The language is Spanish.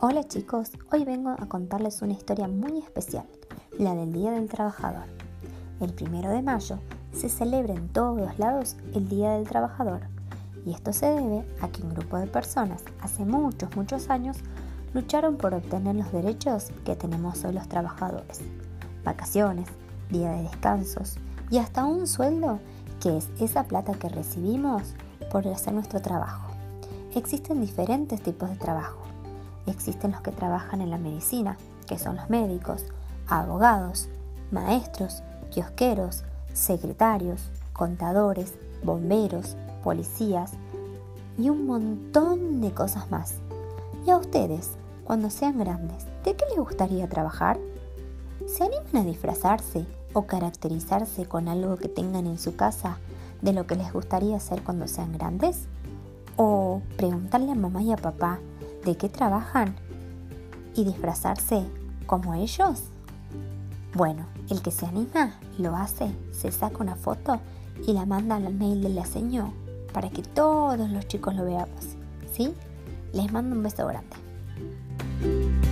Hola chicos, hoy vengo a contarles una historia muy especial, la del Día del Trabajador. El primero de mayo se celebra en todos lados el Día del Trabajador y esto se debe a que un grupo de personas hace muchos, muchos años lucharon por obtener los derechos que tenemos hoy los trabajadores. Vacaciones, día de descansos y hasta un sueldo que es esa plata que recibimos por hacer nuestro trabajo. Existen diferentes tipos de trabajo Existen los que trabajan en la medicina, que son los médicos, abogados, maestros, kiosqueros, secretarios, contadores, bomberos, policías y un montón de cosas más. ¿Y a ustedes, cuando sean grandes, de qué les gustaría trabajar? ¿Se animan a disfrazarse o caracterizarse con algo que tengan en su casa de lo que les gustaría hacer cuando sean grandes? ¿O preguntarle a mamá y a papá de qué trabajan y disfrazarse como ellos? Bueno, el que se anima lo hace, se saca una foto y la manda al mail de la señor para que todos los chicos lo veamos. ¿Sí? Les mando un beso grande.